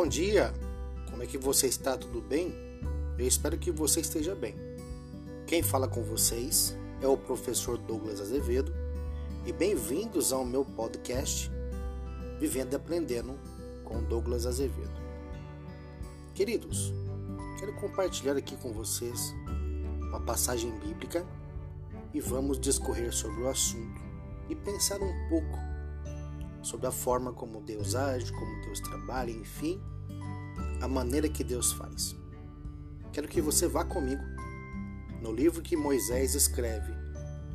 Bom dia! Como é que você está? Tudo bem? Eu espero que você esteja bem. Quem fala com vocês é o professor Douglas Azevedo e bem-vindos ao meu podcast Vivendo e Aprendendo com Douglas Azevedo. Queridos, quero compartilhar aqui com vocês uma passagem bíblica e vamos discorrer sobre o assunto e pensar um pouco sobre a forma como Deus age, como Deus trabalha, enfim, a maneira que Deus faz. Quero que você vá comigo no livro que Moisés escreve,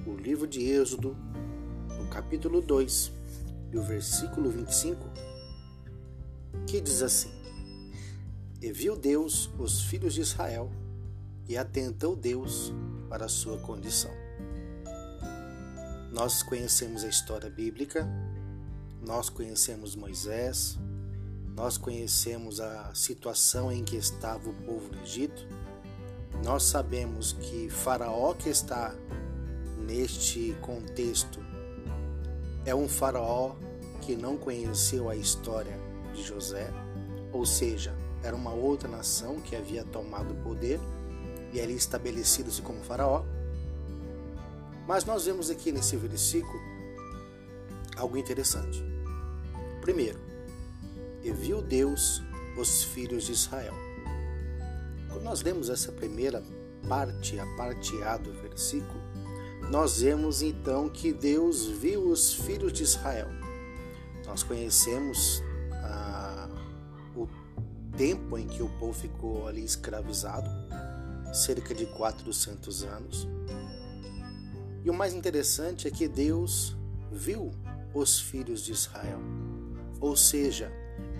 o livro de Êxodo, no capítulo 2 e o versículo 25, que diz assim: E viu Deus os filhos de Israel, e atentou Deus para a sua condição. Nós conhecemos a história bíblica, nós conhecemos Moisés, nós conhecemos a situação em que estava o povo do Egito, nós sabemos que Faraó que está neste contexto é um Faraó que não conheceu a história de José, ou seja, era uma outra nação que havia tomado o poder e ali estabelecido-se como Faraó. Mas nós vemos aqui nesse versículo algo interessante. Primeiro, e viu Deus os filhos de Israel. Quando nós lemos essa primeira parte, a parte A do versículo, nós vemos então que Deus viu os filhos de Israel. Nós conhecemos ah, o tempo em que o povo ficou ali escravizado, cerca de 400 anos. E o mais interessante é que Deus viu os filhos de Israel. Ou seja,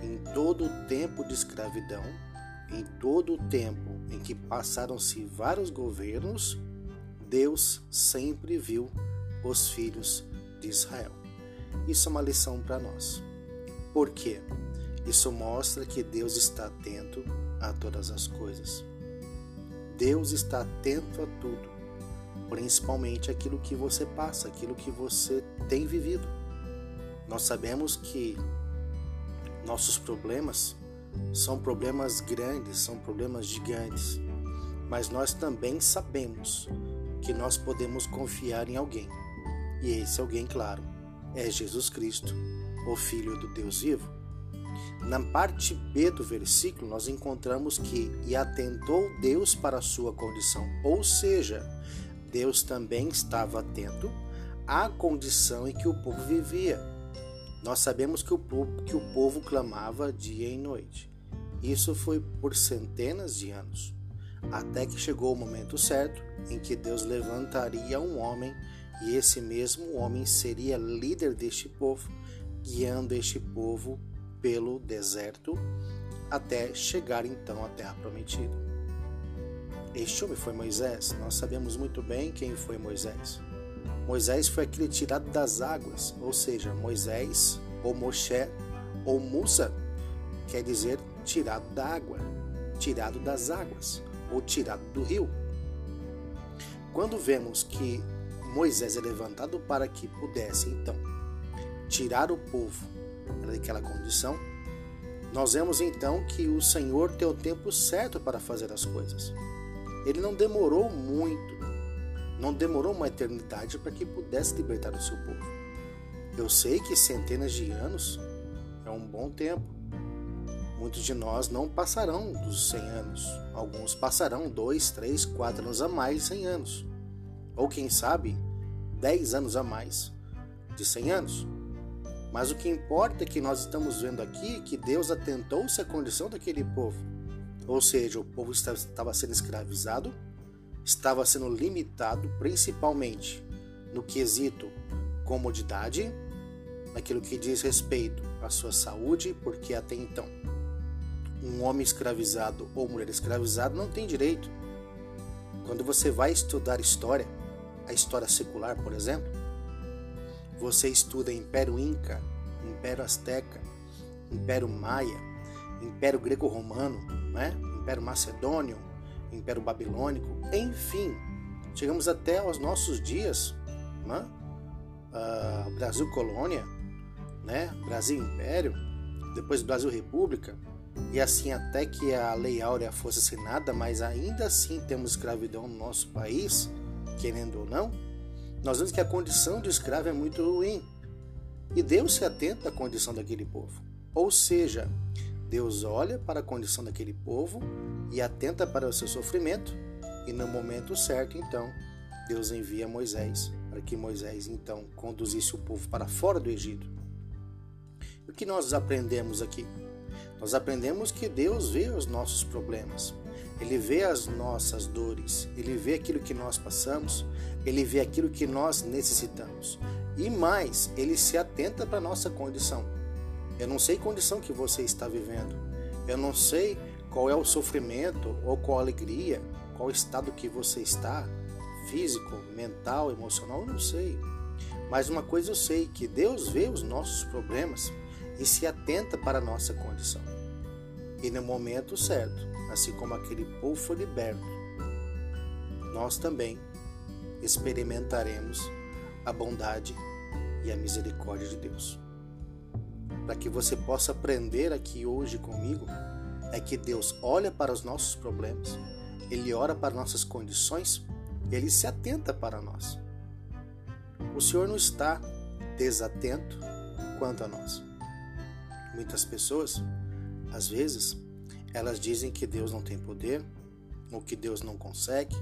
em todo o tempo de escravidão, em todo o tempo em que passaram-se vários governos, Deus sempre viu os filhos de Israel. Isso é uma lição para nós. Por quê? Isso mostra que Deus está atento a todas as coisas. Deus está atento a tudo principalmente aquilo que você passa, aquilo que você tem vivido. Nós sabemos que nossos problemas são problemas grandes, são problemas gigantes, mas nós também sabemos que nós podemos confiar em alguém. E esse alguém, claro, é Jesus Cristo, o Filho do Deus vivo. Na parte B do versículo, nós encontramos que e atentou Deus para a sua condição, ou seja, Deus também estava atento à condição em que o povo vivia. Nós sabemos que o povo, que o povo clamava dia e noite. Isso foi por centenas de anos, até que chegou o momento certo em que Deus levantaria um homem e esse mesmo homem seria líder deste povo, guiando este povo pelo deserto até chegar então à terra prometida. Este homem foi Moisés. Nós sabemos muito bem quem foi Moisés. Moisés foi aquele tirado das águas, ou seja, Moisés, ou Moshe, ou Musa, quer dizer tirado da água, tirado das águas, ou tirado do rio. Quando vemos que Moisés é levantado para que pudesse, então, tirar o povo daquela condição, nós vemos então que o Senhor tem o tempo certo para fazer as coisas. Ele não demorou muito, não demorou uma eternidade para que pudesse libertar o seu povo. Eu sei que centenas de anos é um bom tempo. Muitos de nós não passarão dos 100 anos. Alguns passarão 2, 3, 4 anos a mais de 100 anos. Ou quem sabe, 10 anos a mais de 100 anos. Mas o que importa é que nós estamos vendo aqui que Deus atentou-se à condição daquele povo ou seja, o povo estava sendo escravizado, estava sendo limitado principalmente no quesito comodidade, naquilo que diz respeito à sua saúde, porque até então um homem escravizado ou mulher escravizada não tem direito. Quando você vai estudar história, a história secular, por exemplo, você estuda Império Inca, Império Azteca, Império Maia, Império Greco-Romano, né? Império Macedônio, Império Babilônico, enfim, chegamos até aos nossos dias, né? Uh, Brasil Colônia, né? Brasil Império, depois Brasil República, e assim até que a Lei Áurea fosse assinada, mas ainda assim temos escravidão no nosso país, querendo ou não, nós vemos que a condição de escravo é muito ruim. E Deus se atenta à condição daquele povo. Ou seja, Deus olha para a condição daquele povo e atenta para o seu sofrimento, e no momento certo, então, Deus envia Moisés para que Moisés então conduzisse o povo para fora do Egito. O que nós aprendemos aqui? Nós aprendemos que Deus vê os nossos problemas, Ele vê as nossas dores, Ele vê aquilo que nós passamos, Ele vê aquilo que nós necessitamos. E mais, Ele se atenta para a nossa condição. Eu não sei condição que você está vivendo, eu não sei qual é o sofrimento ou qual a alegria, qual estado que você está, físico, mental, emocional, eu não sei. Mas uma coisa eu sei, que Deus vê os nossos problemas e se atenta para a nossa condição. E no momento certo, assim como aquele povo foi liberto, nós também experimentaremos a bondade e a misericórdia de Deus. Para que você possa aprender aqui hoje comigo, é que Deus olha para os nossos problemas, Ele ora para nossas condições, Ele se atenta para nós. O Senhor não está desatento quanto a nós. Muitas pessoas, às vezes, elas dizem que Deus não tem poder, ou que Deus não consegue,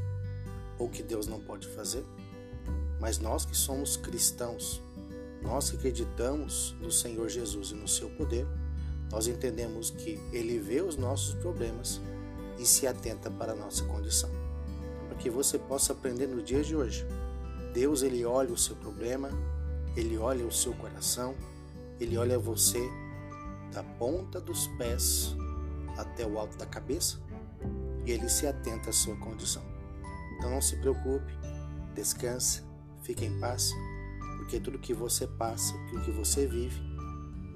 ou que Deus não pode fazer. Mas nós que somos cristãos, nós que acreditamos no Senhor Jesus e no seu poder, nós entendemos que Ele vê os nossos problemas e se atenta para a nossa condição. Para que você possa aprender no dia de hoje. Deus, Ele olha o seu problema, Ele olha o seu coração, Ele olha você da ponta dos pés até o alto da cabeça e ele se atenta à sua condição. Então não se preocupe, descanse, fique em paz, porque tudo que você passa, tudo que você vive,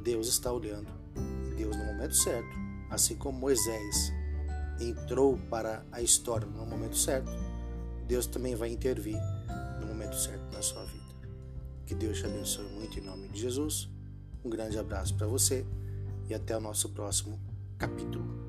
Deus está olhando. E Deus, no momento certo, assim como Moisés entrou para a história no momento certo, Deus também vai intervir no momento certo na sua vida. Que Deus te abençoe muito em nome de Jesus. Um grande abraço para você e até o nosso próximo capítulo.